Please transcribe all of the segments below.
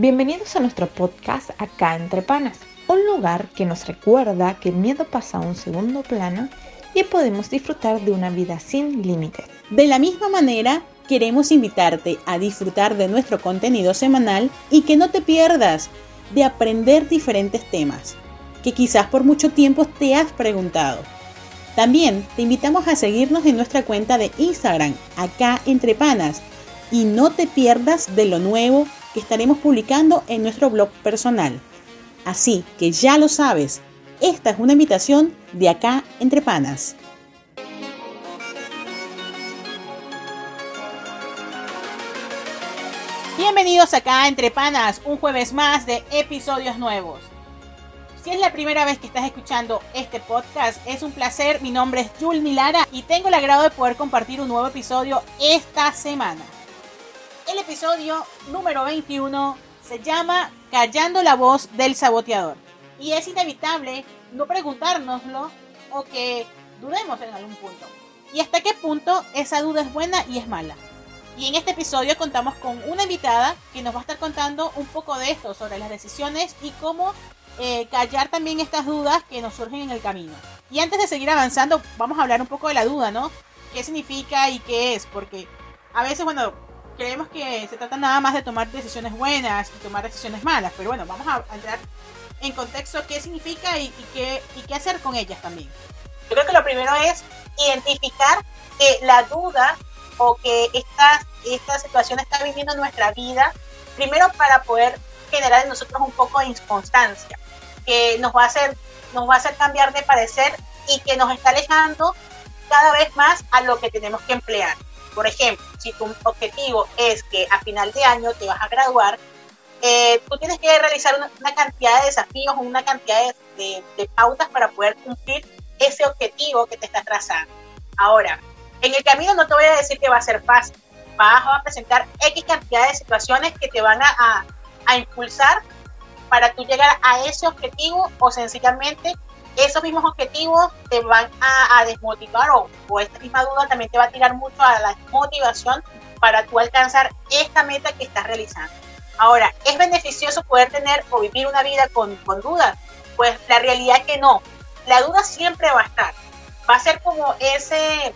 Bienvenidos a nuestro podcast Acá entre Panas, un lugar que nos recuerda que el miedo pasa a un segundo plano y podemos disfrutar de una vida sin límites. De la misma manera, queremos invitarte a disfrutar de nuestro contenido semanal y que no te pierdas de aprender diferentes temas que quizás por mucho tiempo te has preguntado. También te invitamos a seguirnos en nuestra cuenta de Instagram, acá entre panas, y no te pierdas de lo nuevo que estaremos publicando en nuestro blog personal. Así que ya lo sabes, esta es una invitación de acá entre panas. Bienvenidos acá entre panas, un jueves más de episodios nuevos. Si es la primera vez que estás escuchando este podcast, es un placer. Mi nombre es Jul Milara y tengo el agrado de poder compartir un nuevo episodio esta semana. El episodio número 21 se llama Callando la voz del saboteador. Y es inevitable no preguntárnoslo o que dudemos en algún punto. Y hasta qué punto esa duda es buena y es mala. Y en este episodio contamos con una invitada que nos va a estar contando un poco de esto, sobre las decisiones y cómo eh, callar también estas dudas que nos surgen en el camino. Y antes de seguir avanzando, vamos a hablar un poco de la duda, ¿no? ¿Qué significa y qué es? Porque a veces, bueno, creemos que se trata nada más de tomar decisiones buenas y tomar decisiones malas, pero bueno, vamos a entrar en contexto qué significa y, qué, y qué hacer con ellas también. Yo creo que lo primero es identificar que la duda o que esta, esta situación está viviendo en nuestra vida, primero para poder generar en nosotros un poco de inconstancia, que nos va a hacer, nos va a hacer cambiar de parecer y que nos está alejando cada vez más a lo que tenemos que emplear. Por ejemplo, si tu objetivo es que a final de año te vas a graduar, eh, tú tienes que realizar una, cantidad de desafíos, una cantidad de, de, pautas para poder cumplir ese objetivo que te estás trazando. Ahora, en el camino no te voy a decir que va a ser fácil. Vas a presentar X cantidad de situaciones que te van a, a impulsar para tú llegar a ese objetivo o sencillamente esos mismos objetivos te van a, desmotivar o, o, esta misma duda también te va a tirar mucho a la motivación para tú alcanzar esta meta que estás realizando. Ahora, ¿es beneficioso poder tener o vivir una vida con, con dudas? Pues la realidad es que no. La duda siempre va a estar. Va a ser como ese,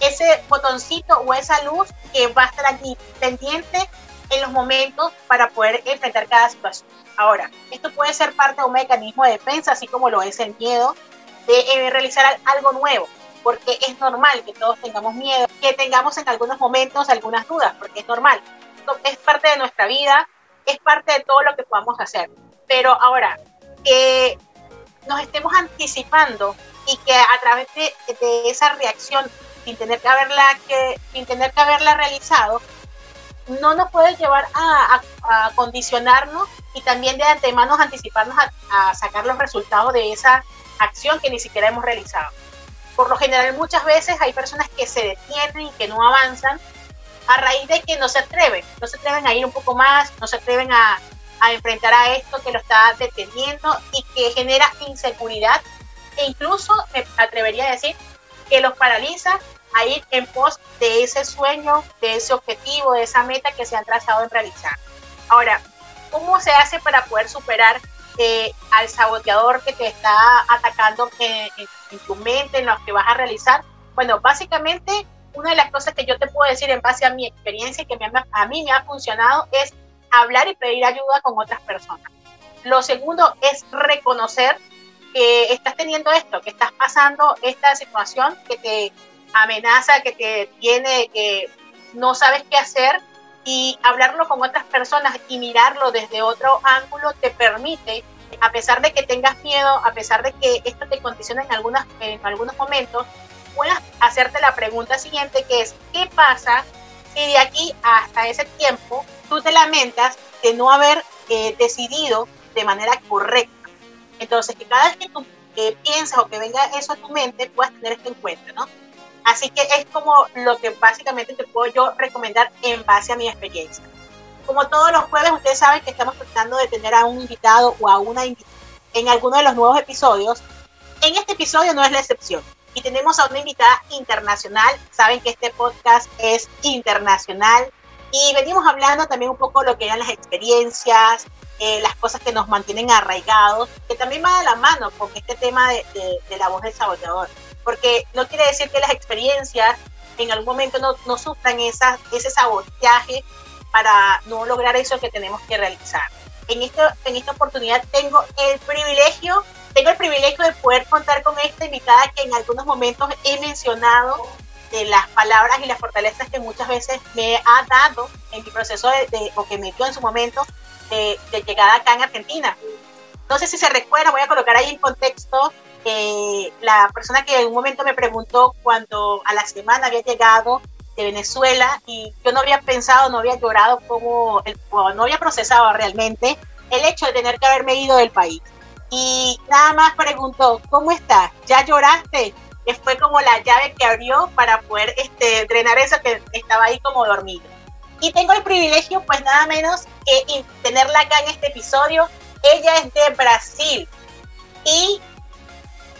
ese botoncito o esa luz que va a estar aquí pendiente en los momentos para poder enfrentar cada situación. Ahora, esto puede ser parte de un mecanismo de defensa, así como lo es el miedo de eh, realizar algo nuevo, porque es normal que todos tengamos miedo, que tengamos en algunos momentos algunas dudas, porque es normal. Esto es parte de nuestra vida, es parte de todo lo que podamos hacer. Pero ahora, que nos estemos anticipando y que a través de, esa reacción, sin tener que haberla, sin tener que haberla realizado, no nos puede llevar a, condicionarnos y también de antemano anticiparnos a, sacar los resultados de esa acción que ni siquiera hemos realizado. Por lo general muchas veces hay personas que se detienen y que no avanzan a raíz de que no se atreven, no se atreven a ir un poco más, no se atreven a, a enfrentar a esto que lo está deteniendo y que genera inseguridad e incluso me atrevería a decir que los paraliza a ir en pos de ese sueño, de ese objetivo, de esa meta que se han trazado en realizar. Ahora, ¿cómo se hace para poder superar eh, al saboteador que te está atacando en, tu mente, en lo que vas a realizar? Bueno, básicamente, una de las cosas que yo te puedo decir en base a mi experiencia que a mí me ha funcionado es hablar y pedir ayuda con otras personas. Lo segundo es reconocer que estás teniendo esto, que estás pasando esta situación que te amenaza que te tiene, que no sabes qué hacer y hablarlo con otras personas y mirarlo desde otro ángulo te permite, a pesar de que tengas miedo, a pesar de que esto te condiciona en, algunas, en algunos momentos, puedas hacerte la pregunta siguiente que es, ¿qué pasa si de aquí hasta ese tiempo tú te lamentas de no haber eh, decidido de manera correcta? Entonces, que cada vez que tú eh, piensas o que venga eso a tu mente, puedas tener este encuentro, ¿no? Así que es como lo que básicamente te puedo yo recomendar en base a mi experiencia. Como todos los jueves, ustedes saben que estamos tratando de tener a un invitado o a una invitada en alguno de los nuevos episodios. En este episodio no es la excepción. Y tenemos a una invitada internacional. Saben que este podcast es internacional. Y venimos hablando también un poco de lo que eran las experiencias, eh, las cosas que nos mantienen arraigados, que también va de la mano con este tema de, de, la voz del saboteador. Porque no quiere decir que las experiencias en algún momento no, no sufran esa, ese sabotaje para no lograr eso que tenemos que realizar. En, esto, en esta oportunidad tengo el privilegio, tengo el privilegio de poder contar con esta invitada que en algunos momentos he mencionado de las palabras y las fortalezas que muchas veces me ha dado en mi proceso de, o que me dio en su momento de, llegada acá en Argentina. No sé si se recuerda, voy a colocar ahí en contexto eh, la persona que en un momento me preguntó cuando a la semana había llegado de Venezuela y yo no había pensado, no había llorado como, el, no había procesado realmente el hecho de tener que haberme ido del país. Y nada más preguntó, ¿cómo estás? ¿Ya lloraste? Que fue como la llave que abrió para poder este, drenar eso que estaba ahí como dormido. Y tengo el privilegio, pues nada menos que tenerla acá en este episodio. Ella es de Brasil y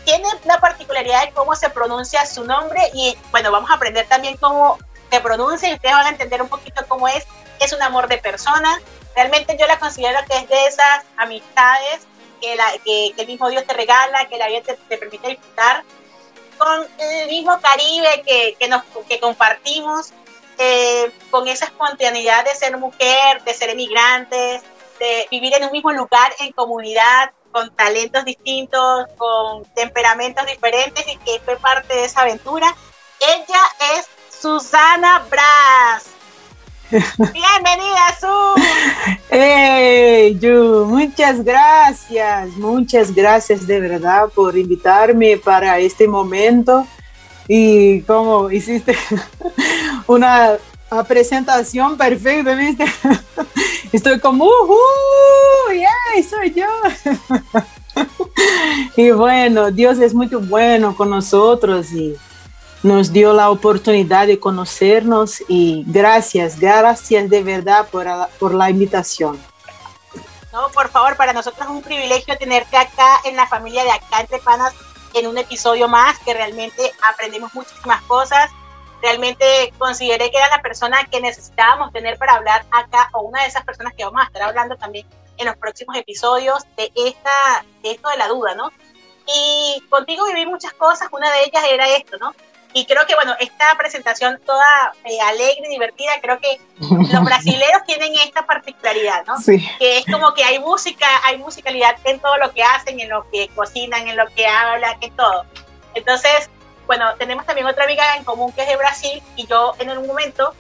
tiene una particularidad de cómo se pronuncia su nombre y bueno, vamos a aprender también cómo se pronuncia y ustedes van a entender un poquito cómo es. Es un amor de persona. Realmente yo la considero que es de esas amistades que, la, que, el mismo Dios te regala, que la vida te, te permite disfrutar con el mismo Caribe que, que, nos, que compartimos eh, con esa espontaneidad de ser mujer, de ser emigrante, de vivir en un mismo lugar, en comunidad, con talentos distintos, con temperamentos diferentes y que fue parte de esa aventura. Ella es Susana Bras. Bienvenida, Su. Hey, Yu, muchas gracias, muchas gracias de verdad por invitarme para este momento y como hiciste una presentación perfecta, ¿viste? Estoy como, ¡uh! ¡Yay! Soy yo. y bueno, Dios es muy bueno con nosotros y nos dio la oportunidad de conocernos y gracias, gracias de verdad por, por la invitación. No, por favor, para nosotros es un privilegio tenerte acá en la familia de Acá Entre Panas en un episodio más que realmente aprendimos muchísimas cosas. Realmente consideré que era la persona que necesitábamos tener para hablar acá, o una de esas personas que vamos a estar hablando también en los próximos episodios de, esta, de esto de la duda, ¿no? Y contigo viví muchas cosas, una de ellas era esto, ¿no? Y creo que, bueno, esta presentación toda eh, alegre y divertida, creo que los brasileños tienen esta particularidad, ¿no? Sí. Que es como que hay música, hay musicalidad en todo lo que hacen, en lo que cocinan, en lo que hablan, en todo. Entonces, bueno, tenemos también otra amiga en común que es de Brasil y yo en un momento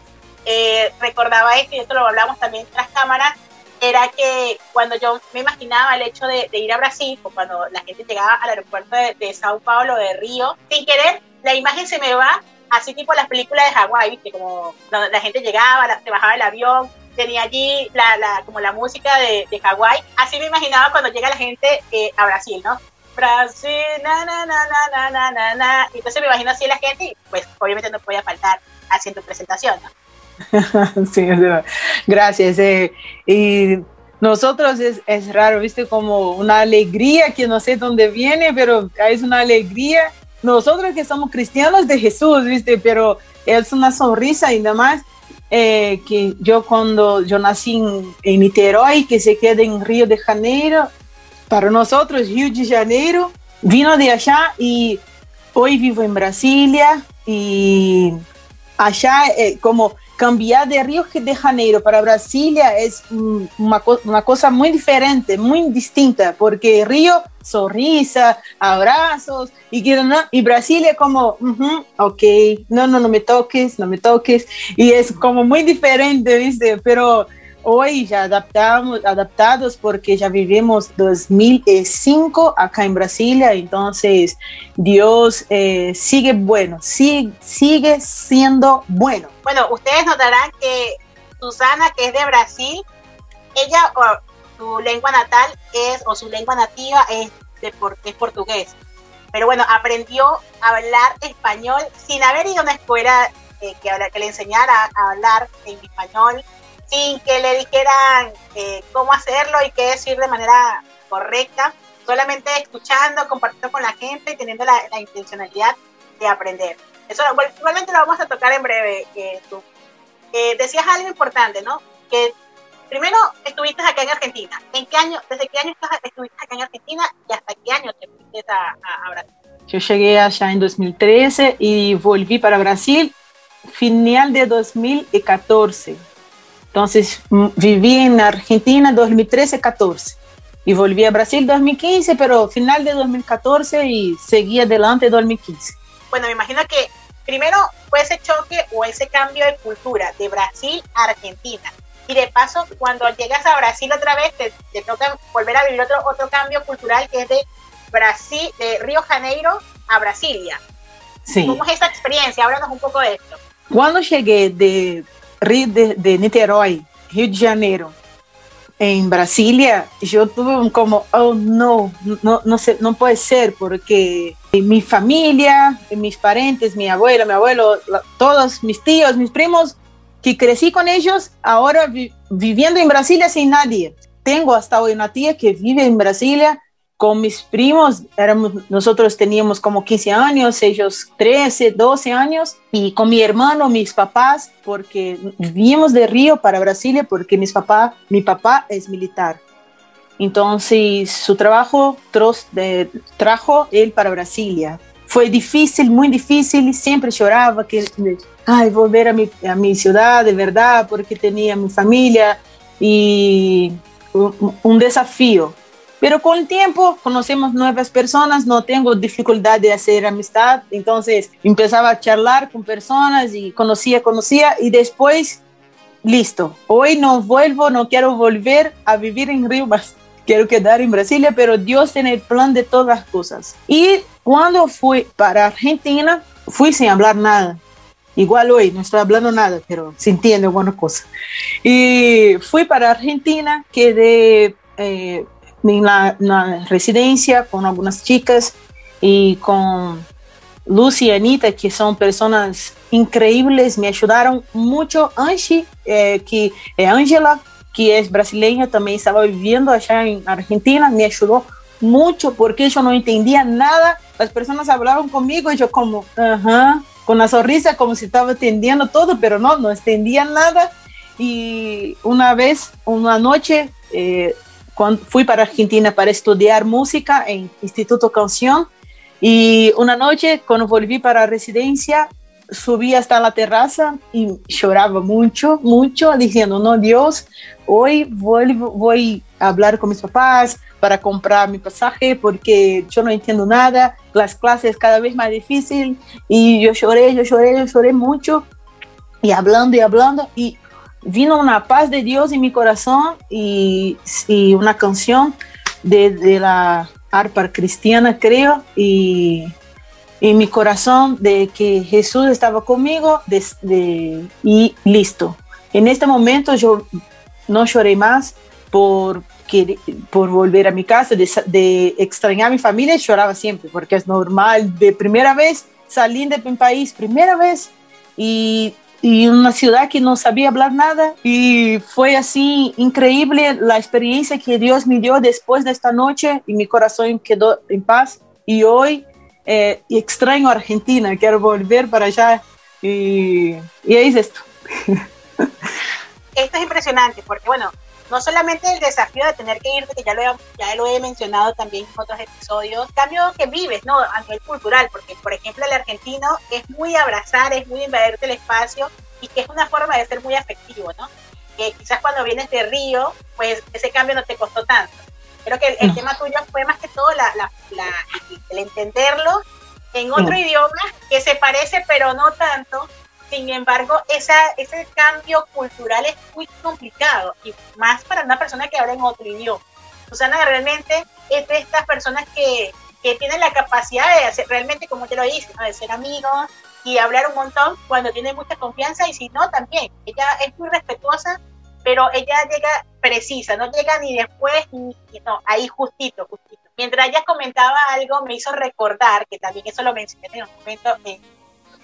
eh, recordaba esto y esto lo hablamos también tras cámaras, era que cuando yo me imaginaba el hecho de, ir a Brasil, o cuando la gente llegaba al aeropuerto de, de Sao Paulo, de Río, sin querer la imagen se me va así tipo las películas de Hawái, ¿viste? Como la, gente llegaba, se bajaba el avión, tenía allí la, la como la música de, de Hawái. Así me imaginaba cuando llega la gente eh, a Brasil, ¿no? Brasil, na, na, na, na, na, na, na, Entonces me imagino así la gente y pues obviamente no podía faltar haciendo presentación, ¿no? sí, gracias. Eh, y nosotros es, es raro, viste, como una alegría que no sé dónde viene, pero es una alegría nosotros que somos cristianos de Jesús, ¿viste? Pero es una sonrisa y más eh, que yo cuando yo nací en, en Niterói, que se queda en Río de Janeiro, para nosotros Río de Janeiro, vino de allá y hoy vivo en Brasilia y allá eh, como cambiar de Río de Janeiro para Brasilia es una, una, cosa muy diferente, muy distinta, porque Río, sonrisa, abrazos, y, y Brasilia como, ok, no, no, no me toques, no me toques, y es como muy diferente, ¿viste? Pero hoy ya adaptamos, adaptados porque ya vivimos 2005 acá en Brasilia, entonces Dios eh, sigue bueno, sigue, sigue siendo bueno. Bueno, ustedes notarán que Susana, que es de Brasil, ella, o, su lengua natal es, o su lengua nativa es, de, es portugués. Pero bueno, aprendió a hablar español sin haber ido a una escuela eh, que, que le enseñara a hablar en español sin que le dijeran eh, cómo hacerlo y qué decir de manera correcta, solamente escuchando, compartiendo con la gente y teniendo la, intencionalidad de aprender. Eso igualmente lo vamos a tocar en breve. eh, decías algo importante, ¿no? Que primero estuviste acá en Argentina. ¿En qué año, desde qué año estuviste acá en Argentina y hasta qué año te fuiste a, a, Brasil? Yo llegué allá en 2013 y volví para Brasil final de 2014. Entonces viví en Argentina 2013-14 y volví a Brasil 2015, pero final de 2014 y seguí adelante 2015. Bueno, me imagino que primero fue ese choque o ese cambio de cultura de Brasil a Argentina. Y de paso, cuando llegas a Brasil otra vez, te, toca volver a vivir otro, otro cambio cultural que es de Brasil, de Río Janeiro a Brasilia. Sí. ¿Cómo es esa experiencia? Háblanos un poco de esto. Cuando llegué de, de, de Niterói, Rio de Janeiro, en Brasilia, yo tuve como, oh no, no, no, no puede ser, porque mi familia, mis parientes, mi abuela, mi abuelo, todos mis tíos, mis primos, que crecí con ellos, ahora viviendo en Brasilia sin nadie. Tengo hasta hoy una tía que vive en Brasilia con mis primos, éramos, nosotros teníamos como 15 años, ellos 13, 12 años, y con mi hermano, mis papás, porque vivíamos de Río para Brasilia, porque mis papá, mi papá es militar. Entonces, su trabajo trajo él para Brasilia. Fue difícil, muy difícil, siempre lloraba que, ay, volver a mi, ciudad, de verdad, porque tenía mi familia, y un desafío pero con el tiempo conocemos nuevas personas, no tengo dificultad de hacer amistad, entonces empezaba a charlar con personas y conocía, conocía y después, listo, hoy no vuelvo, no quiero volver a vivir en Río, quiero quedar en Brasilia, pero Dios tiene el plan de todas las cosas. Y cuando fui para Argentina, fui sin hablar nada. Igual hoy no estoy hablando nada, pero se entiende alguna cosa. Y fui para Argentina, quedé... Eh, en la, residencia con algunas chicas y con Lucy y Anita, que son personas increíbles, me ayudaron mucho. Angie, eh, que es Angela, que es brasileña, también estaba viviendo allá en Argentina, me ayudó mucho porque yo no entendía nada. Las personas hablaban conmigo y yo como, ajá, con la sonrisa como si estaba entendiendo todo, pero no, no entendía nada. Y una vez, una noche, eh, cuando fui para Argentina para estudiar música en Instituto Canción y una noche cuando volví para residencia subí hasta la terraza y lloraba mucho, mucho, diciendo, no, Dios, hoy voy, voy a hablar con mis papás para comprar mi pasaje porque yo no entiendo nada, las clases cada vez más difícil y yo lloré, yo lloré, yo lloré mucho y hablando y hablando y vino una paz de Dios en mi corazón y, y una canción de, de, la arpa cristiana, creo, y en mi corazón de que Jesús estaba conmigo y listo. En este momento yo no lloré más por, por volver a mi casa, de, de extrañar a mi familia, lloraba siempre, porque es normal, de primera vez salí de mi país, primera vez, y y una ciudad que no sabía hablar nada. Y fue así increíble la experiencia que Dios me dio después de esta noche y mi corazón quedó en paz. Y hoy eh, extraño Argentina, quiero volver para allá. Y, y es esto. Esto es impresionante porque, bueno, no solamente el desafío de tener que irte, que ya lo, he, ya lo he mencionado también en otros episodios, cambio que vives, ¿no? A nivel cultural, porque, por ejemplo, el argentino es muy abrazar, es muy invaderte el espacio y que es una forma de ser muy afectivo, ¿no? Que quizás cuando vienes de Río, pues ese cambio no te costó tanto. Creo que el, tema tuyo fue más que todo la, la, el entenderlo en otro idioma que se parece pero no tanto sin embargo, esa, ese cambio cultural es muy complicado y más para una persona que habla en otro idioma. Susana realmente es de estas personas que, que tienen la capacidad de hacer realmente, como te lo dice, de ser amigos y hablar un montón cuando tiene mucha confianza y si no, también. Ella es muy respetuosa, pero ella llega precisa, no llega ni después ni, no, ahí justito, justito. Mientras ella comentaba algo, me hizo recordar, que también eso lo mencioné en un momento, en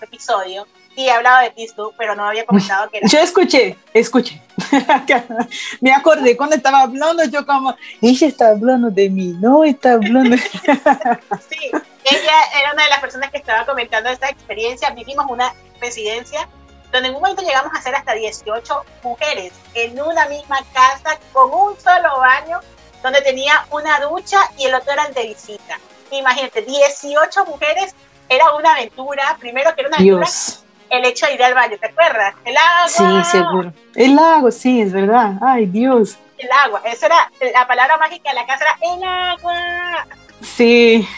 otro episodio, Sí, he hablado de ti tú, pero no había comentado que era. Yo escuché, escuché. Me acordé cuando estaba hablando, yo como, ella está hablando de mí, no está hablando. sí, ella era una de las personas que estaba comentando esta experiencia. Vivimos una residencia donde en un momento llegamos a ser hasta 18 mujeres en una misma casa con un solo baño, donde tenía una ducha y el otro era el de visita. Imagínate, 18 mujeres, era una aventura, primero que era una aventura, el hecho de ir al baño, ¿te acuerdas? El agua. Sí, seguro. El agua, sí, es verdad. Ay, Dios. El agua, esa era la palabra mágica de la casa, era el agua. Sí.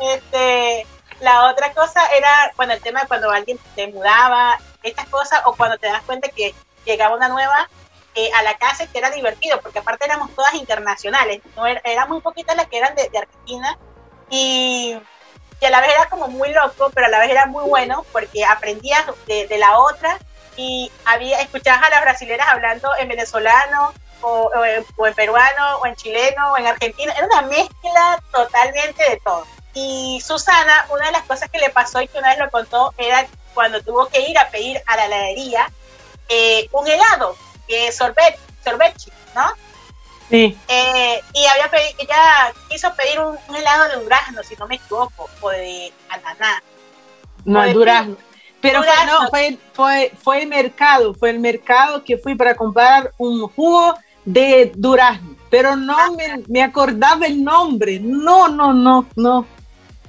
Este, la otra cosa era, bueno, el tema de cuando alguien te mudaba, estas cosas, o cuando te das cuenta que llegaba una nueva eh, a la casa que era divertido, porque aparte éramos todas internacionales, no era, muy poquitas las que eran de, Argentina, y, a la vez era como muy loco, pero a la vez era muy bueno, porque aprendías de, la otra, y había, escuchabas a las brasileras hablando en venezolano, o, en, o, en, peruano, o en chileno, o en argentino, era una mezcla totalmente de todo. Y Susana, una de las cosas que le pasó y que una vez lo contó, era cuando tuvo que ir a pedir a la heladería eh, un helado, que sorbet, sorbechi, ¿no? Sí. Eh, y había pedido, ella quiso pedir un, helado de durazno, si no me equivoco, o de ananá. No, de durazno. Pero Fue, no, fue, fue, fue el mercado, fue el mercado que fui para comprar un jugo de durazno, pero no ah. me, me, acordaba el nombre, no, no, no, no,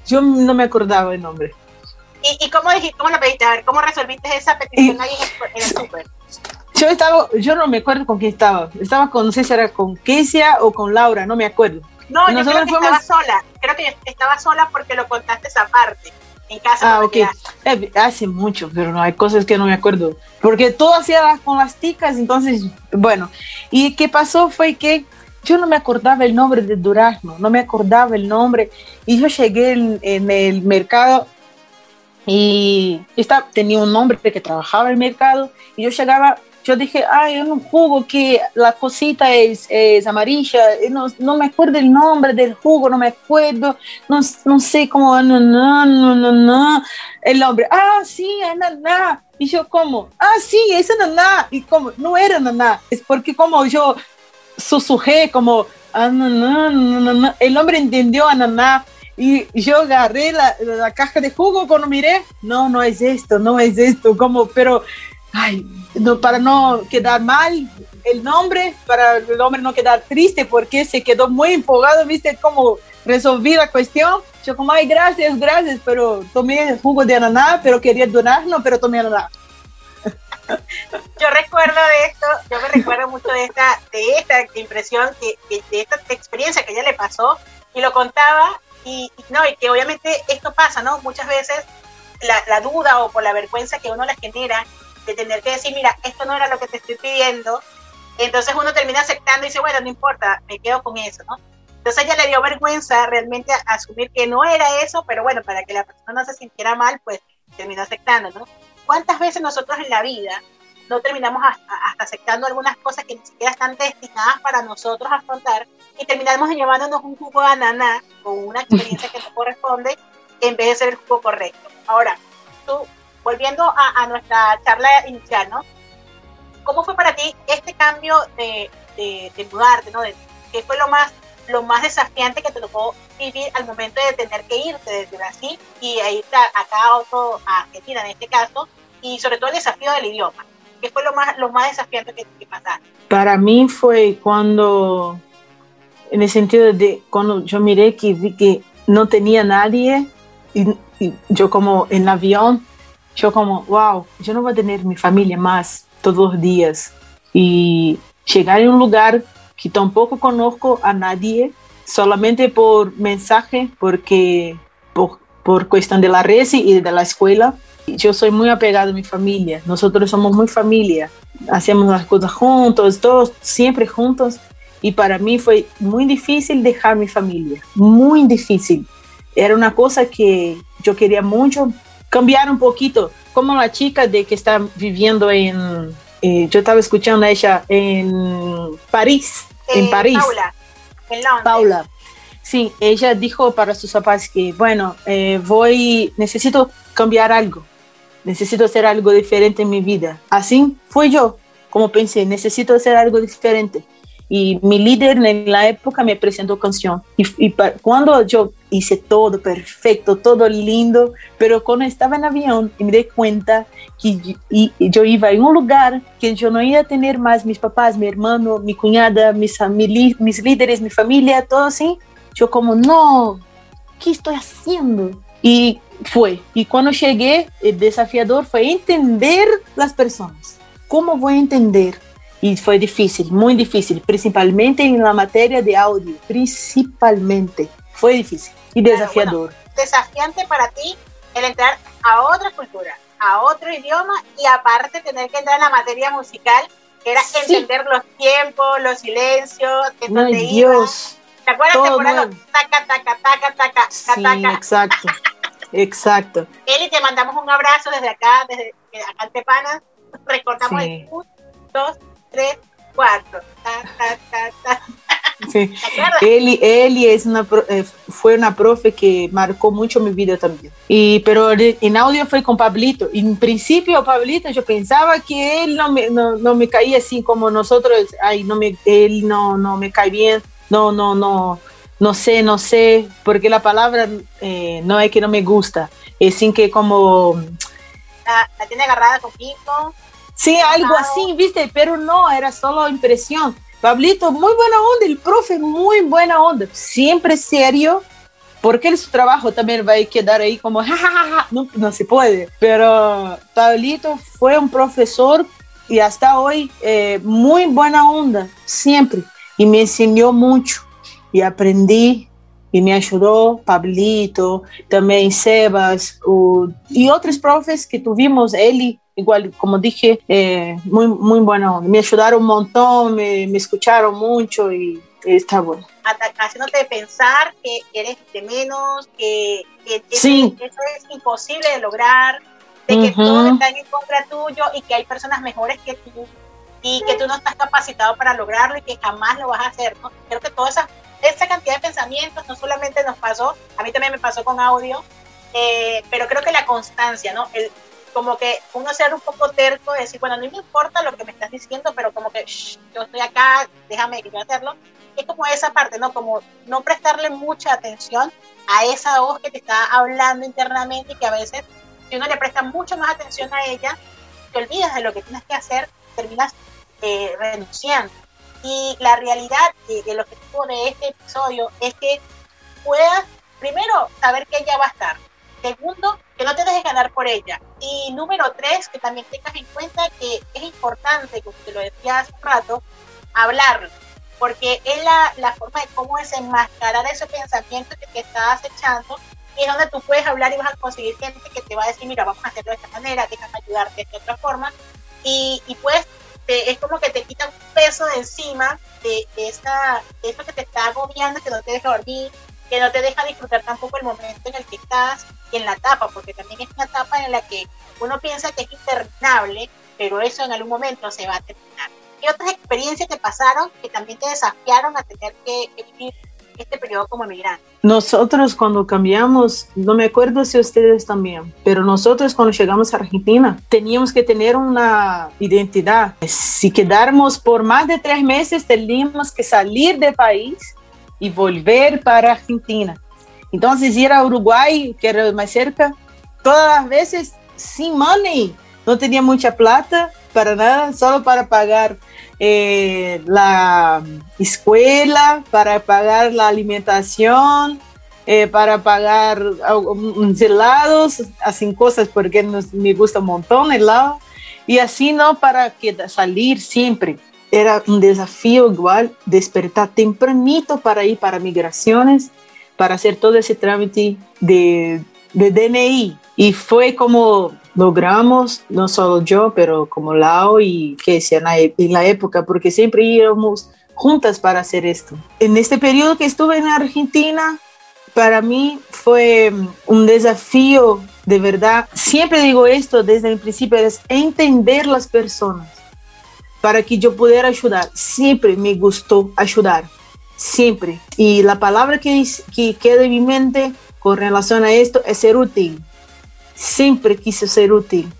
yo no me acordaba el nombre. ¿Y, cómo, dijiste, cómo lo pediste? A ver, ¿cómo resolviste esa petición ahí en el súper? Yo estaba, yo no me acuerdo con quién estaba. Estaba con, no sé si era con Kesia o con Laura, no me acuerdo. No, yo creo que estaba sola. Creo que estaba sola porque lo contaste esa parte. En casa. Ah, ok. Eh, hace mucho, pero no hay cosas que no me acuerdo. Porque todo hacía con las ticas, entonces, bueno. Y qué pasó fue que yo no me acordaba el nombre de Durazno, no me acordaba el nombre. Y yo llegué en el mercado y esta tenía un nombre que trabajaba en el mercado y yo llegaba, yo dije, ay, un jugo que la cosita es, es amarilla, no, no, me acuerdo el nombre del jugo, no me acuerdo, no, no sé cómo, no, no, no, no, no, el nombre, ah, sí, ananá, y yo como, ah, sí, es ananá, y como, no era ananá, es porque como yo susurré como, ananá, ananá, el hombre entendió ananá, y yo agarré la, la, caja de jugo cuando miré, no, no es esto, no es esto, como, pero, ay, no, para no quedar mal el nombre, para el hombre no quedar triste, porque se quedó muy empolgado, viste cómo resolví la cuestión. Yo como, ay, gracias, gracias, pero tomé jugo de ananá, pero quería donarlo, pero tomé ananá. Yo recuerdo de esto, yo me recuerdo mucho de esta, de esta impresión, que, de esta experiencia que ella le pasó, y lo contaba y, no, y que obviamente esto pasa, ¿no? Muchas veces la, duda o por la vergüenza que uno le genera de tener que decir, mira, esto no era lo que te estoy pidiendo, entonces uno termina aceptando y dice, bueno, no importa, me quedo con eso, ¿no? Entonces ella le dio vergüenza realmente asumir que no era eso, pero bueno, para que la persona no se sintiera mal, pues terminó aceptando, ¿no? ¿Cuántas veces nosotros en la vida no terminamos hasta, aceptando algunas cosas que ni siquiera están destinadas para nosotros afrontar y terminamos llevándonos un jugo de ananá con una experiencia que no corresponde en vez de ser el jugo correcto. Ahora, tú, volviendo a, nuestra charla inicial, ¿no? ¿Cómo fue para ti este cambio de, de, mudarte, ¿no? ¿Qué fue lo más, lo más desafiante que te tocó vivir al momento de tener que irte desde Brasil y irte acá a, otro, a Argentina en este caso? Y sobre todo el desafío del idioma. ¿Qué fue lo más, lo más desafiante que, que pasaste? Para mí fue cuando en el sentido de cuando yo miré que vi que no tenía nadie y, yo como en avión, yo como, wow, yo no voy a tener mi familia más todos los días y llegar en un lugar que tampoco conozco a nadie, solamente por mensaje, porque por, por cuestión de la red y de la escuela. Yo soy muy apegado a mi familia, nosotros somos muy familia, hacemos las cosas juntos, todos siempre juntos y para mí fue muy difícil dejar mi familia, muy difícil. Era una cosa que yo quería mucho cambiar un poquito, como la chica de que está viviendo en, eh, yo estaba escuchando a ella en París, en eh, París. Paula, en Paula. Sí, ella dijo para sus papás que, bueno, eh, voy, necesito cambiar algo, necesito hacer algo diferente en mi vida. Así fue yo, como pensé, necesito hacer algo diferente y mi líder en la época me presentó canción. Y, y cuando yo hice todo perfecto, todo lindo, pero cuando estaba en avión y me di cuenta que yo iba en un lugar que yo no iba a tener más mis papás, mi hermano, mi cuñada, mis, mis líderes, mi familia, todo así, yo como, no, ¿qué estoy haciendo? Y fue. Y cuando llegué, el desafiador fue entender las personas. ¿Cómo voy a entender? Y fue difícil, muy difícil, principalmente en la materia de audio, principalmente. Fue difícil y desafiador. desafiante para ti el entrar a otra cultura, a otro idioma y aparte tener que entrar en la materia musical, que era entender los tiempos, los silencios, en donde Dios. ¿Te acuerdas? Todo taca, taca, taca, taca, sí, exacto. Exacto. Eli, te mandamos un abrazo desde acá, desde acá en Tepana. Recordamos el 1, 2, 3, 4. Sí. Eli, Eli es una, eh, fue una profe que marcó mucho mi vida también. Y, pero en audio fue con Pablito. En principio, Pablito, yo pensaba que él no me, no, no me caía así como nosotros. Ay, no me, él no, no me cae bien. No, no, no no sé, no sé, porque la palabra eh, no es que no me gusta, es sin que como... La, tiene agarrada con pico. Sí, algo así, viste, pero no, era solo impresión. Pablito, muy buena onda, el profe, muy buena onda, siempre serio, porque su trabajo también va a quedar ahí como, ja, No, no se puede, pero Pablito fue un profesor y hasta hoy eh, muy buena onda, siempre, y me enseñó mucho. Y aprendí y me ayudó Pablito, también Sebas y otros profes que tuvimos, Eli, igual como dije, eh, muy, muy bueno, me ayudaron un montón, me, escucharon mucho y, está bueno. Haciéndote pensar que eres de menos, que, eso es imposible de lograr, de que todos están en contra tuyo y que hay personas mejores que tú y que tú no estás capacitado para lograrlo y que jamás lo vas a hacer. Creo que todas esas esa cantidad de pensamientos no solamente nos pasó, a mí también me pasó con audio, eh, pero creo que la constancia, ¿no? El, como que uno ser un poco terco, decir, bueno, no me importa lo que me estás diciendo, pero como que yo estoy acá, déjame que yo hacerlo. Es como esa parte, ¿no? Como no prestarle mucha atención a esa voz que te está hablando internamente y que a veces, si uno le presta mucho más atención a ella, te olvidas de lo que tienes que hacer, terminas eh, renunciando. Y la realidad del objetivo de este episodio es que puedas, primero, saber que ella va a estar. Segundo, que no te dejes ganar por ella. Y número tres, que también tengas en cuenta que es importante, como te lo decía hace un rato, hablarlo. Porque es la, la forma de cómo desenmascarar ese pensamiento que te está acechando y es donde tú puedes hablar y vas a conseguir gente que te va a decir, mira, vamos a hacerlo de esta manera, déjame ayudarte de esta otra forma. Y, y puedes es como que te quita un peso de encima de, esa, eso que te está agobiando, que no te deja dormir, que no te deja disfrutar tampoco el momento en el que estás en la etapa, porque también es una etapa en la que uno piensa que es interminable, pero eso en algún momento se va a terminar. ¿Qué otras experiencias te pasaron que también te desafiaron a tener que, vivir este periodo como emigrante? Nosotros cuando cambiamos, no me acuerdo si ustedes también, pero nosotros cuando llegamos a Argentina teníamos que tener una identidad. Si quedáramos por más de tres meses, teníamos que salir del país y volver para Argentina. Entonces ir a Uruguay, que era más cerca, todas las veces sin money. No tenía mucha plata para nada, solo para pagar eh, la escuela, para pagar la alimentación, eh, para pagar helados, así cosas porque me gusta un montón helado. Y así no para que salir siempre. Era un desafío igual despertar tempranito para ir para migraciones, para hacer todo ese trámite de, de DNI. Y fue como logramos, no solo yo, pero como Lau y que en la época, porque siempre íbamos juntas para hacer esto. En este periodo que estuve en Argentina, para mí fue un desafío de verdad. Siempre digo esto desde el principio, es entender las personas para que yo pudiera ayudar. Siempre me gustó ayudar, siempre. Y la palabra que, que queda en mi mente con relación a esto es ser útil siempre quise ser útil.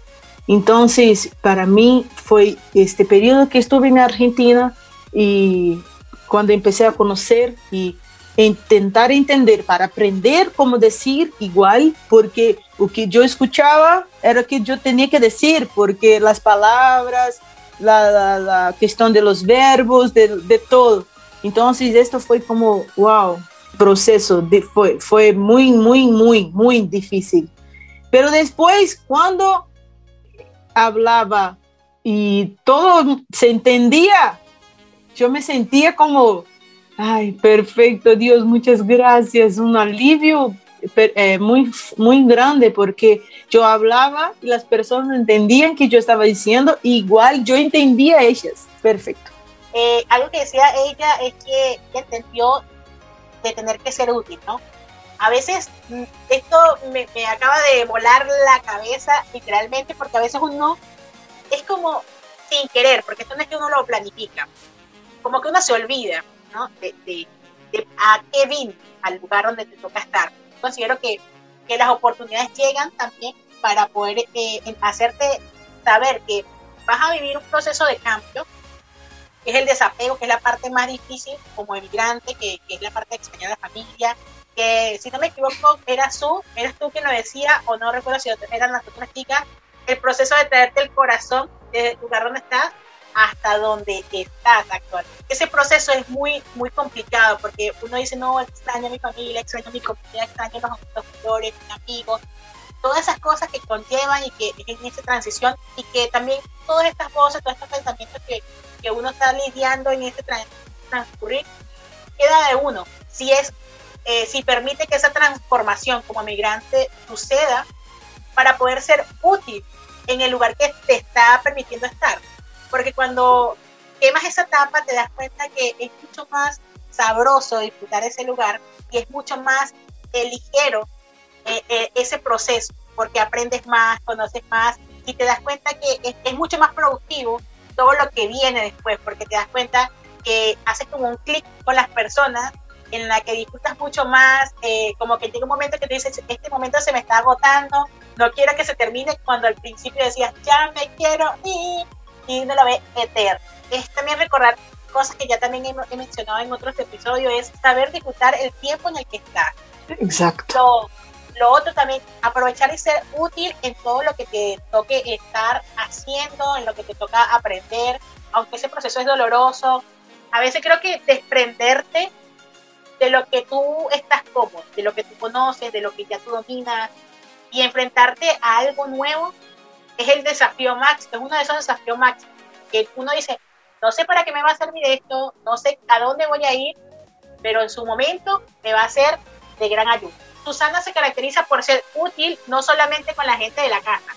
Entonces, para mí fue este periodo que estuve en Argentina y cuando empecé a conocer y intentar entender, para aprender cómo decir igual, porque lo que yo escuchaba era que yo tenía que decir, porque las palabras, la, la, la cuestión de los verbos, de, de, todo. Entonces esto fue como, wow, proceso, fue, fue muy, muy, muy, muy difícil. Pero después, cuando hablaba y todo se entendía, yo me sentía como Ay, perfecto, Dios, muchas gracias. Un alivio eh, muy, muy grande porque yo hablaba y las personas entendían que yo estaba diciendo, igual yo entendía ellas. Perfecto. Eh, algo que decía ella es que entendió de tener que ser útil, ¿no? A veces mm, esto me, me acaba de volar la cabeza literalmente porque a veces uno es como sin querer, porque esto no es que uno lo planifica, como que uno se olvida de, a qué vine, al lugar donde te toca estar. Considero que, que las oportunidades llegan también para poder eh, hacerte saber que vas a vivir un proceso de cambio, que es el desapego, que es la parte más difícil como emigrante, que, que es la parte de extrañar a la familia, que si no me equivoco, eras tú, eras tú que lo decía, o no recuerdo si eran las otras chicas, el proceso de traerte el corazón del lugar donde estás hasta donde estás actualmente. Ese proceso es muy, muy complicado porque uno dice, no, extraño a mi familia, extraño a mi comunidad, extraño a los doctores, mis amigos, todas esas cosas que conllevan y que en esa transición y que también todas estas voces, todos estos pensamientos que, que uno está lidiando en este transcurrir, queda de uno. Si es, eh, si permite que esa transformación como migrante suceda para poder ser útil en el lugar que te está permitiendo estar porque cuando quemas esa etapa te das cuenta que es mucho más sabroso disfrutar ese lugar y es mucho más ligero eh, eh, ese proceso, porque aprendes más, conoces más y te das cuenta que es, mucho más productivo todo lo que viene después, porque te das cuenta que haces como un clic con las personas en la que disfrutas mucho más, eh, como que llega un momento que te dices, este momento se me está agotando, no quiero que se termine, cuando al principio decías, ya me quiero ir, y uno lo ve eterno. Es también recordar cosas que ya también he, mencionado en otros episodios, es saber disfrutar el tiempo en el que estás. Exacto. Lo, otro también, aprovechar y ser útil en todo lo que te toque estar haciendo, en lo que te toca aprender, aunque ese proceso es doloroso. A veces creo que desprenderte de lo que tú estás cómodo, de lo que tú conoces, de lo que ya tú dominas, y enfrentarte a algo nuevo es el desafío máximo, es uno de esos desafíos máximos, que uno dice, no sé para qué me va a servir esto, no sé a dónde voy a ir, pero en su momento me va a ser de gran ayuda. Susana se caracteriza por ser útil no solamente con la gente de la casa,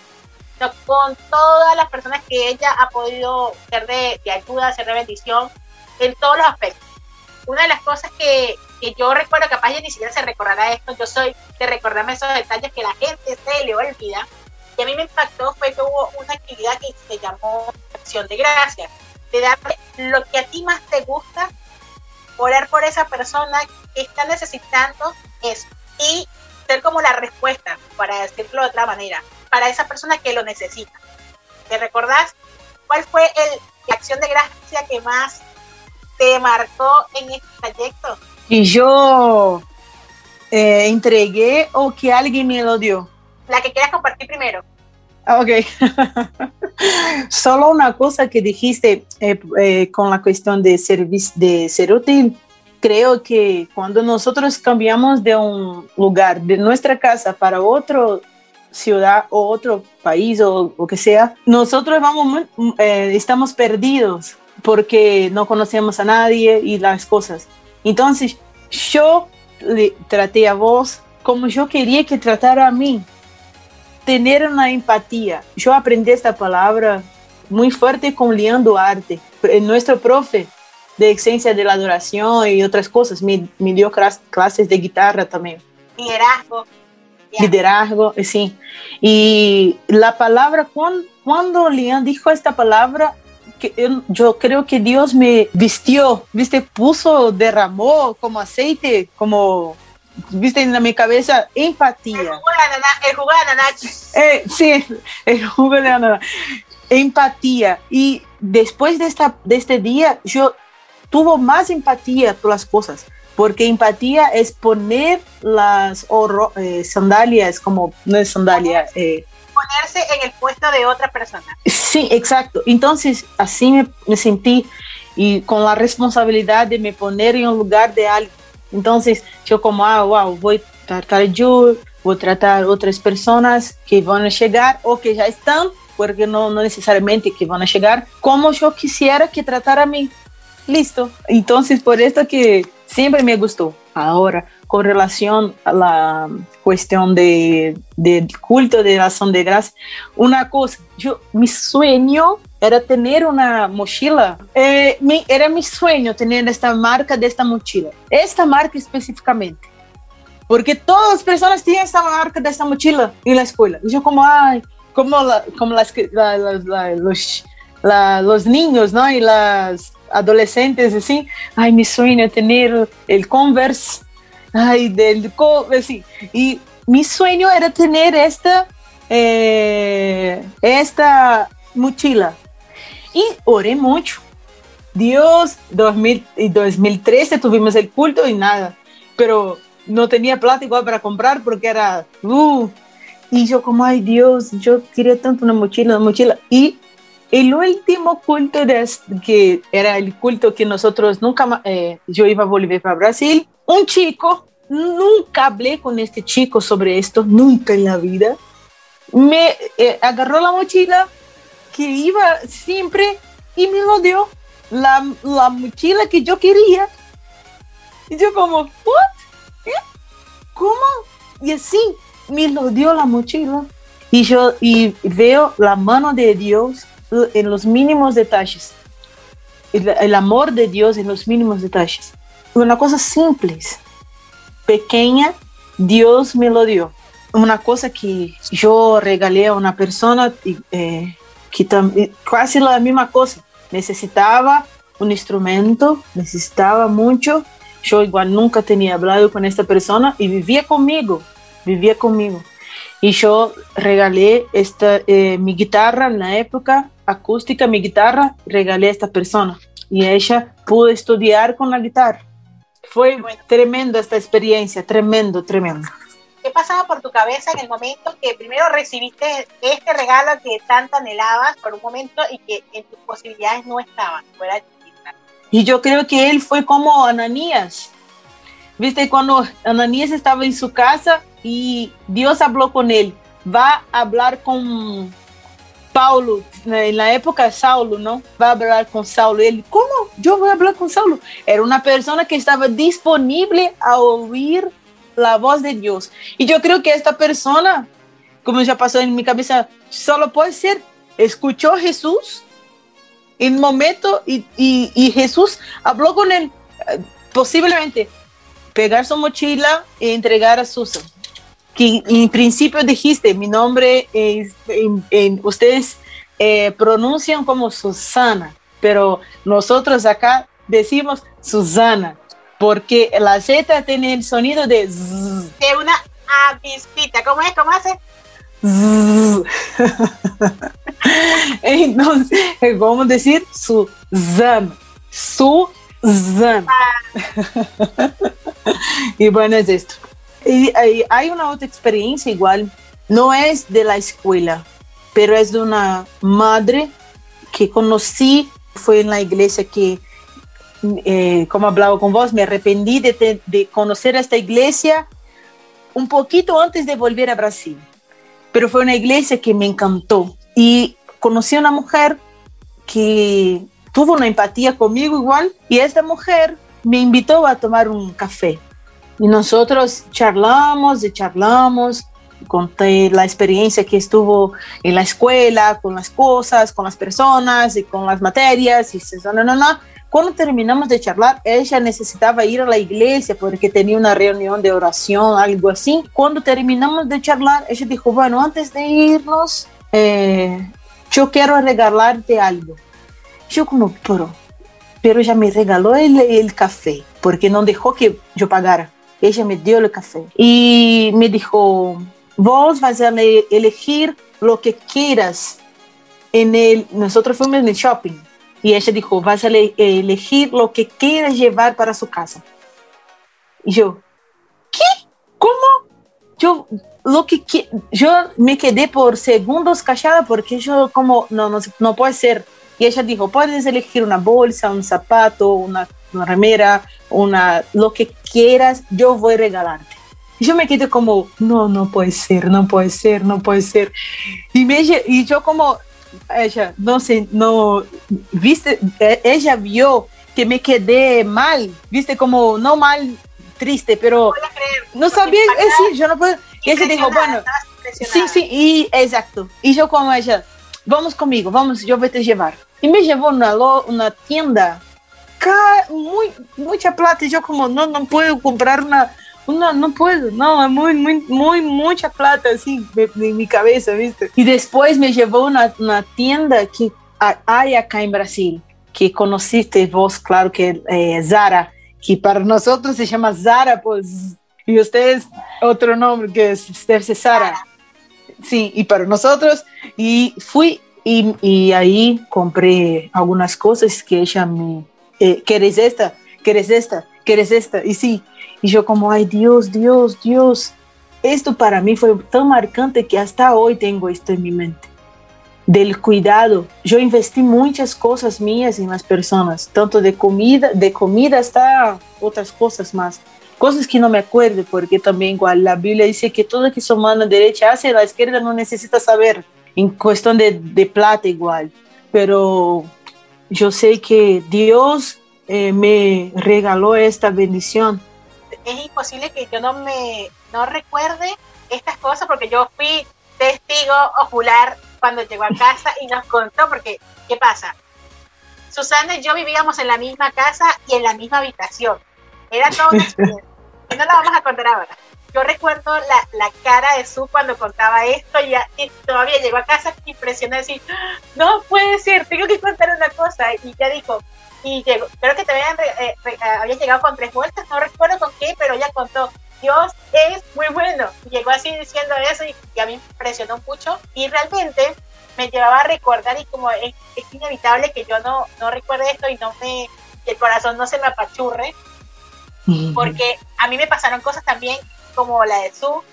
sino con todas las personas que ella ha podido ser de, ayuda, ser de bendición en todos los aspectos. Una de las cosas que, que yo recuerdo, capaz ella ni siquiera se recordará esto, yo soy de recordarme esos detalles que la gente se le olvida, y a mí me impactó fue que hubo una actividad que se llamó Acción de Gracias, de darle lo que a ti más te gusta, orar por esa persona que está necesitando eso y ser como la respuesta, para decirlo de otra manera, para esa persona que lo necesita. ¿Te recordás cuál fue el, la acción de gracia que más te marcó en este trayecto? Y yo eh, entregué o que alguien me lo dio la que quieras compartir primero. Ah, ok. Solo una cosa que dijiste eh, eh, con la cuestión de, de ser útil. Creo que cuando nosotros cambiamos de un lugar, de nuestra casa para otro ciudad o otro país o lo que sea, nosotros vamos eh, estamos perdidos porque no conocemos a nadie y las cosas. Entonces, yo le traté a vos como yo quería que tratara a mí tener una empatía. Yo aprendí esta palabra muy fuerte con Leandro Arte, nuestro profe de esencia de la adoración y otras cosas. Me, me dio clases de guitarra también. Liderazgo. Liderazgo, sí. Y la palabra, cuando, cuando Leandro dijo esta palabra, que yo, yo, creo que Dios me vistió, viste, puso, derramó como aceite, como viste en mi cabeza empatía. El jugo de ananá. Eh, sí, el jugo de ananá. Empatía. Y después de, esta, de este día, yo tuve más empatía por las cosas. porque empatía es poner las eh, sandalias, como no es sandalia. Eh, Ponerse en el puesto de otra persona. Sí, exacto. Entonces, así me, me, sentí y con la responsabilidad de me poner en un lugar de alguien. Entonces, yo como, ah, wow, voy a tratar yo, voy a tratar otras personas que van a llegar o que ya están, porque no, no necesariamente que van a llegar, como yo quisiera que tratara a mí. Listo. Entonces, por esto que siempre me gustó. Ahora, con relación a la cuestión de, del culto de acción de gracia, una cosa, yo, mi sueño era tener una mochila, eh, era mi sueño tener esta marca de esta mochila, esta marca específicamente, porque todas las personas tienen esta marca de esta mochila en la escuela. Y yo como, ay, como, la, como las, la, la, los, los niños, ¿no? Y las adolescentes, así, ay, mi sueño tener el Converse, ay, del, así, y mi sueño era tener esta, eh, esta mochila, y oré mucho. Dios, 2000, 2013 tuvimos el culto y nada, pero no tenía plata igual para comprar porque era, uh, y yo como, ay Dios, yo quería tanto una mochila, una mochila, y el último culto de, que era el culto que nosotros nunca, eh, yo iba a volver para Brasil, un chico, nunca hablé con este chico sobre esto, nunca en la vida, me eh, agarró la mochila que iba siempre y me lo dio, la, la mochila que yo quería. Y yo como, ¿what? ¿Qué? ¿Cómo? Y así me lo dio la mochila. Y yo y veo la mano de Dios en los mínimos detalles. El, el, amor de Dios en los mínimos detalles. Una cosa simple, pequeña, Dios me lo dio. Una cosa que yo regalé a una persona eh, que también, casi la misma cosa. Necesitaba un instrumento, necesitaba mucho. Yo igual nunca tenía hablado con esta persona y vivía conmigo, vivía conmigo. Y yo regalé esta, eh, mi guitarra en la época acústica, mi guitarra, regalé a esta persona y ella pudo estudiar con la guitarra. Fue tremendo esta experiencia, tremendo, tremendo. ¿Qué pasaba por tu cabeza en el momento que primero recibiste este regalo que tanto anhelabas por un momento y que en tus posibilidades no estaban? Fuera y yo creo que él fue como Ananías. Viste, cuando Ananías estaba en su casa y Dios habló con él, va a hablar con Paulo, en la época Saulo, ¿no? Va a hablar con Saulo. Él, ¿cómo? Yo voy a hablar con Saulo. Era una persona que estaba disponible a oír la voz de Dios. Y yo creo que esta persona, como ya pasó en mi cabeza, solo puede ser, escuchó a Jesús en un momento y, y, y Jesús habló con él, eh, posiblemente pegar su mochila e entregar a Susan que en principio dijiste, mi nombre es, en, ustedes eh, pronuncian como Susana, pero nosotros acá decimos Susana, porque la Z tiene el sonido de z. De una avispita, ¿cómo es? ¿Cómo hace? Entonces, vamos a decir Susana, Susana. Ah. y bueno, es esto. Y, hay una otra experiencia igual, no es de la escuela, pero es de una madre que conocí, fue en la iglesia que, eh, como hablaba con vos, me arrepentí de, de conocer esta iglesia un poquito antes de volver a Brasil, pero fue una iglesia que me encantó y conocí a una mujer que tuvo una empatía conmigo igual y esta mujer me invitó a tomar un café y nosotros charlamos y charlamos, conté la experiencia que estuvo en la escuela, con las cosas, con las personas y con las materias. Y no, no, no. Cuando terminamos de charlar, ella necesitaba ir a la iglesia porque tenía una reunión de oración, algo así. Cuando terminamos de charlar, ella dijo, bueno, antes de irnos, eh, yo quiero regalarte algo. Yo como, pero, pero ya me regaló el, el café porque no dejó que yo pagara. Ella me dio el café y me dijo, vos vas a elegir lo que quieras en el, nosotros fuimos en el shopping y ella dijo, vas a elegir lo que quieras llevar para su casa. Y yo, ¿qué? ¿Cómo? Yo, lo que, yo me quedé por segundos callada porque yo como, no, no, no puede ser. Y ella dijo, puedes elegir una bolsa, un zapato, una, una remera, una, lo que quieras, yo voy a regalarte. Y yo me quedé como, no, no puede ser, no puede ser, no puede ser. Y, me, y yo como, ella, no sé, no, viste, e, ella vio que me quedé mal, viste, como, no mal, triste, pero no sabía, es eh, sí, yo no puedo. Y ella dijo, bueno, sí, sí, y exacto. Y yo como ella, vamos conmigo, vamos, yo voy a te llevar. Y me llevó a una, una tienda, muy, mucha plata, y yo como, no, no puedo comprar una no, no puedo, no, es muy, muy, muy, mucha plata así en mi cabeza, ¿viste? Y después me llevó a una, una, tienda que hay acá en Brasil, que conociste vos, claro que eh, Zara, que para nosotros se llama Zara, pues, y ustedes otro nombre que es Steph Zara. Sí, y para nosotros, y fui y, y ahí compré algunas cosas que ella me, eh, ¿quieres esta? ¿Quieres esta? ¿Quieres esta? Y sí, y yo como, ay Dios, Dios, Dios. Esto para mí fue tan marcante que hasta hoy tengo esto en mi mente. Del cuidado. Yo investí muchas cosas mías en las personas, tanto de comida, de comida hasta otras cosas más. Cosas que no me acuerdo, porque también igual la Biblia dice que todo que su mano derecha hace, la izquierda no necesita saber, en cuestión de, de plata igual. Pero yo sé que Dios eh, me regaló esta bendición. Es imposible que yo no me no recuerde estas cosas porque yo fui testigo ocular cuando llegó a casa y nos contó porque qué pasa Susana y yo vivíamos en la misma casa y en la misma habitación. Era todo una y no la vamos a contar ahora yo recuerdo la, la cara de Su cuando contaba esto y, y todavía llegó a casa impresionó decir no puede ser tengo que contar una cosa y ya dijo y llegó, creo que te habían, eh, había llegado con tres vueltas, no recuerdo con qué, pero ella contó, Dios es muy bueno. llegó así diciendo eso y, a mí me impresionó mucho y realmente me llevaba a recordar y como es, inevitable que yo no, no recuerde esto y no me, el corazón no se me apachurre, porque a mí me pasaron cosas también como la de Su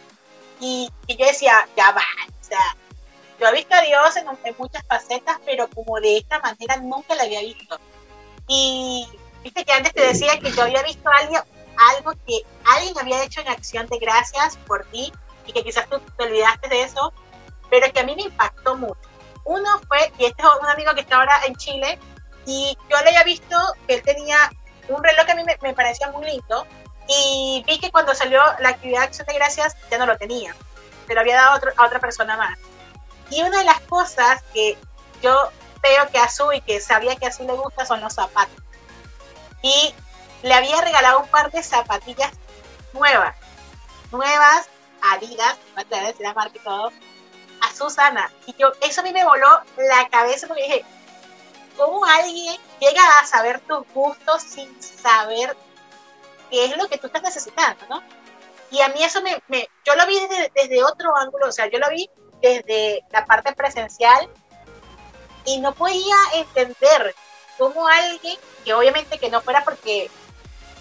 y, y yo decía, ya va, o sea, yo he visto a Dios en, en muchas facetas, pero como de esta manera nunca la había visto. Y viste que antes te decía que yo había visto algo, algo que alguien había hecho en acción de gracias por ti y que quizás tú te olvidaste de eso, pero que a mí me impactó mucho. Uno fue, y este es un amigo que está ahora en Chile, y yo le había visto que él tenía un reloj que a mí me, parecía muy lindo, y vi que cuando salió la actividad de acción de gracias ya no lo tenía, se lo había dado a, a otra persona más. Y una de las cosas que yo veo que a Su y que sabía que a Su le gusta son los zapatos. Y le había regalado un par de zapatillas nuevas, nuevas, Adidas, decir la marca y todo, a Susana. Y yo, eso a mí me voló la cabeza porque dije, ¿cómo alguien llega a saber tus gustos sin saber qué es lo que tú estás necesitando, no? Y a mí eso me, me yo lo vi desde, desde otro ángulo, o sea, yo lo vi desde la parte presencial y no podía entender cómo alguien, que obviamente que no fuera porque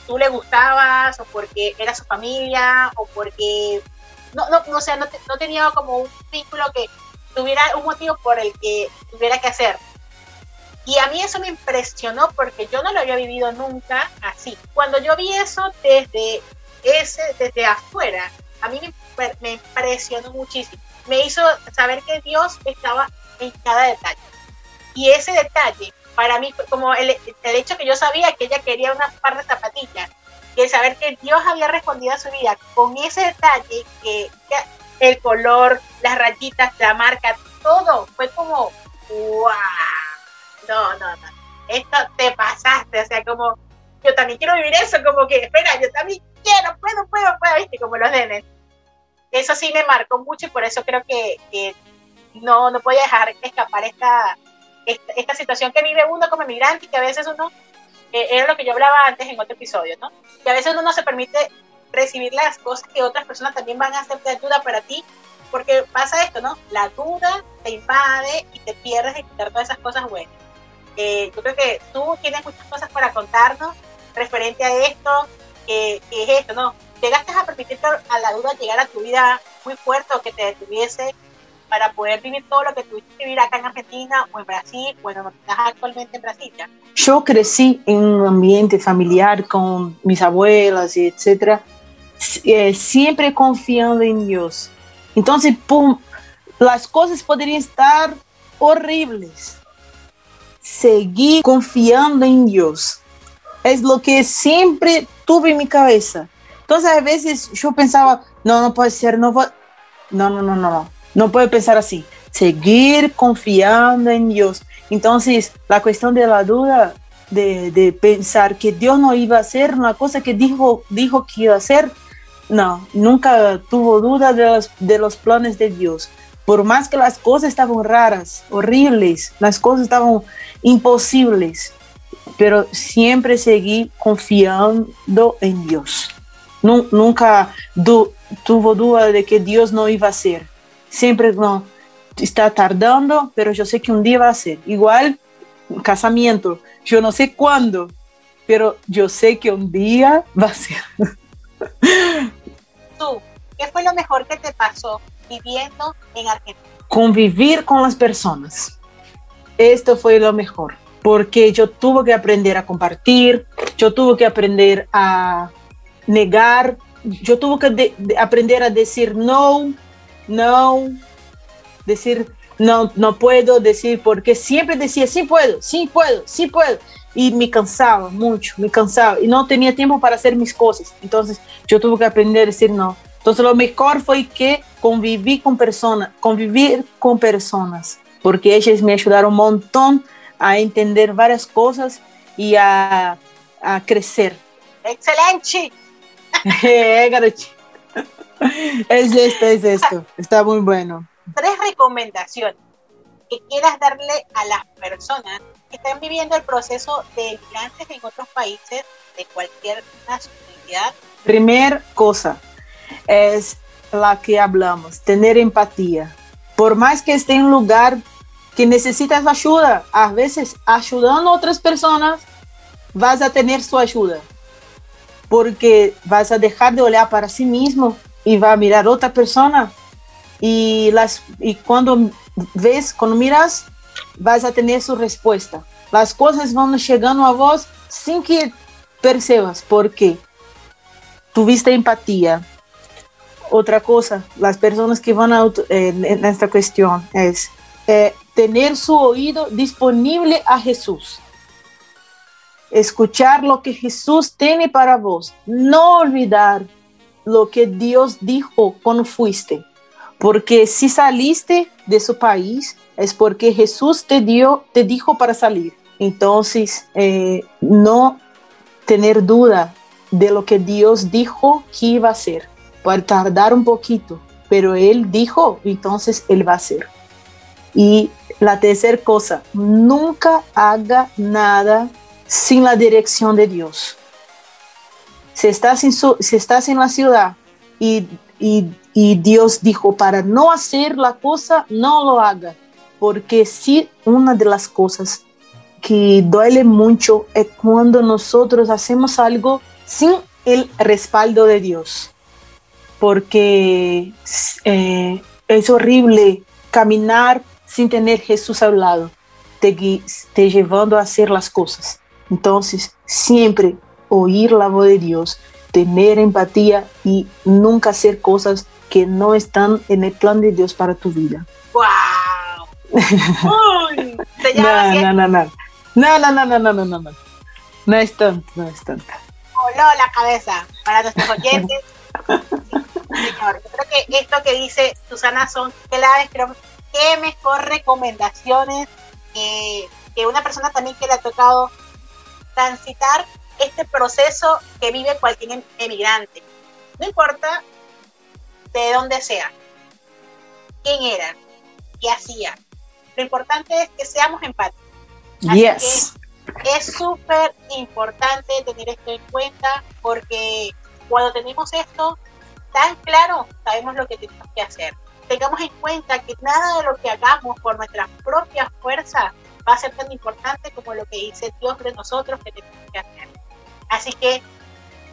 tú le gustabas o porque era su familia o porque no, no, no, sea, no, no tenía como un vínculo que tuviera un motivo por el que tuviera que hacer. Y a mí eso me impresionó porque yo no lo había vivido nunca así. Cuando yo vi eso desde ese, desde afuera, a mí me, me impresionó muchísimo. Me hizo saber que Dios estaba en cada detalle. Y ese detalle, para mí, como el, el hecho que yo sabía que ella quería una par de zapatillas, y el saber que Dios había respondido a su vida con ese detalle, que, el color, las rayitas, la marca, todo fue como, wow, no, no, no, esto te pasaste, o sea, como, yo también quiero vivir eso, como que, espera, yo también quiero, puedo, puedo, puedo, viste, como los nenes. Eso sí me marcó mucho y por eso creo que, que no, no podía dejar escapar esta, esta, situación que vive uno como migrante y que a veces uno, eh, era lo que yo hablaba antes en otro episodio, ¿no? Que a veces uno no se permite recibir las cosas que otras personas también van a hacer de ayuda para ti, porque pasa esto, ¿no? La duda te invade y te pierdes de quitar todas esas cosas buenas. Eh, yo creo que tú tienes muchas cosas para contarnos referente a esto, que, es esto, ¿no? Llegaste a permitir a la duda llegar a tu vida muy fuerte o que te detuviese para poder vivir todo lo que tuviste que vivir acá en Argentina o en Brasil, bueno, estás actualmente en Brasil ya. Yo crecí en un ambiente familiar con mis abuelas y etcétera, eh, siempre confiando en Dios. Entonces, pum, las cosas podrían estar horribles. Seguí confiando en Dios. Es lo que siempre tuve en mi cabeza. Entonces, a veces yo pensaba, no, no puede ser, no No, no, no, no, no. No puede pensar así. Seguir confiando en Dios. Entonces, la cuestión de la duda, de, de, pensar que Dios no iba a hacer una cosa que dijo, dijo que iba a hacer, no, nunca tuvo duda de los, de los planes de Dios. Por más que las cosas estaban raras, horribles, las cosas estaban imposibles, pero siempre seguí confiando en Dios. nunca tuvo duda de que Dios no iba a hacer. Siempre no, está tardando, pero yo sé que un día va a ser. Igual, casamiento, yo no sé cuándo, pero yo sé que un día va a ser. Tú, ¿qué fue lo mejor que te pasó viviendo en Argentina? Convivir con las personas. Esto fue lo mejor, porque yo tuve que aprender a compartir, yo tuve que aprender a negar, yo tuve que aprender a decir no, no, decir no, no puedo, decir porque siempre decía sí puedo, sí puedo, sí puedo y me cansaba mucho, me cansaba y no tenía tiempo para hacer mis cosas. Entonces yo tuve que aprender a decir no. Entonces lo mejor fue que conviví con personas, convivir con personas, porque ellas me ayudaron un montón a entender varias cosas y a, a crecer. Excelente. Eh, es esto, es esto. Está muy bueno. Tres recomendaciones que quieras darle a las personas están viviendo el proceso de migrantes en otros países de cualquier nacionalidad? Primera cosa es la que hablamos, tener empatía. Por más que esté en un lugar que necesitas ayuda, a veces ayudando a otras personas, vas a tener su ayuda. Porque vas a dejar de olhar para sí mismo y va a mirar a otra persona. Y, las, y cuando ves, cuando miras, vas a tener su respuesta. Las cosas van llegando a vos sin que percebas porque tuviste empatía. Otra cosa, las personas que van a, esta cuestión es eh, tener su oído disponible a Jesús. Escuchar lo que Jesús tiene para vos. No olvidar lo que Dios dijo cuando fuiste. Porque si saliste de su país, es porque Jesús te dio, te dijo para salir. Entonces, eh, no tener duda de lo que Dios dijo que iba a hacer. Puede tardar un poquito, pero Él dijo, entonces Él va a hacer. Y la tercera cosa, nunca haga nada sin la dirección de Dios. Si estás en, si estás en la ciudad y, y, y Dios dijo para no hacer la cosa, no lo haga porque si una de las cosas que duele mucho es cuando nosotros hacemos algo sin el respaldo de Dios, porque eh, es horrible caminar sin tener Jesús al lado, te, te llevando a hacer las cosas. Entonces, siempre oír la voz de Dios, tener empatía y nunca hacer cosas que no están en el plan de Dios para tu vida. ¡Wow! Uy, no, no, no, no. No, no, no, no, no, no, no. No es tanto, no es tanto. Voló la cabeza para nuestros oyentes. Señor, yo creo que esto que dice Susana son claves, pero qué mejor recomendaciones que, que una persona también que le ha tocado transitar este proceso que vive cualquier em, emigrante. No importa de dónde sea, quién era, qué hacía, lo importante es que seamos empáticos. yes. es súper importante tener esto en cuenta porque cuando tenemos esto tan claro, sabemos lo que tenemos que hacer. Tengamos en cuenta que nada de lo que hagamos por nuestra propia fuerza va a ser tan importante como lo que dice Dios de nosotros que tenemos que hacer. Así que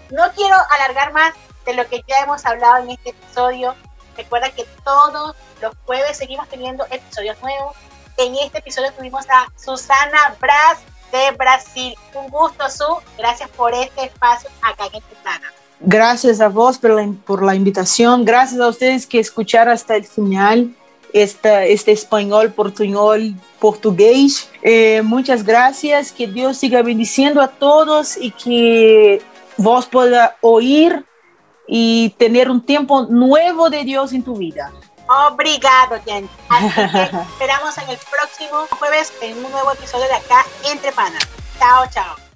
no quiero alargar más de lo que ya hemos hablado en este episodio. Recuerda que todos los jueves seguimos teniendo episodios nuevos. En este episodio tuvimos a Susana Braz de Brasil. Un gusto, Su. Gracias por este espacio acá en España. Gracias a vos por la, por la invitación. Gracias a ustedes que escucharon hasta el final esta, este español, portuñol, portugués. Eh, muchas gracias. Que Dios siga bendiciendo a todos y que vos pueda oír y tener un tiempo nuevo de Dios en tu vida. Obrigado, gente. Así que esperamos en el próximo jueves en un nuevo episodio de acá Entre Panas. Chao, chao.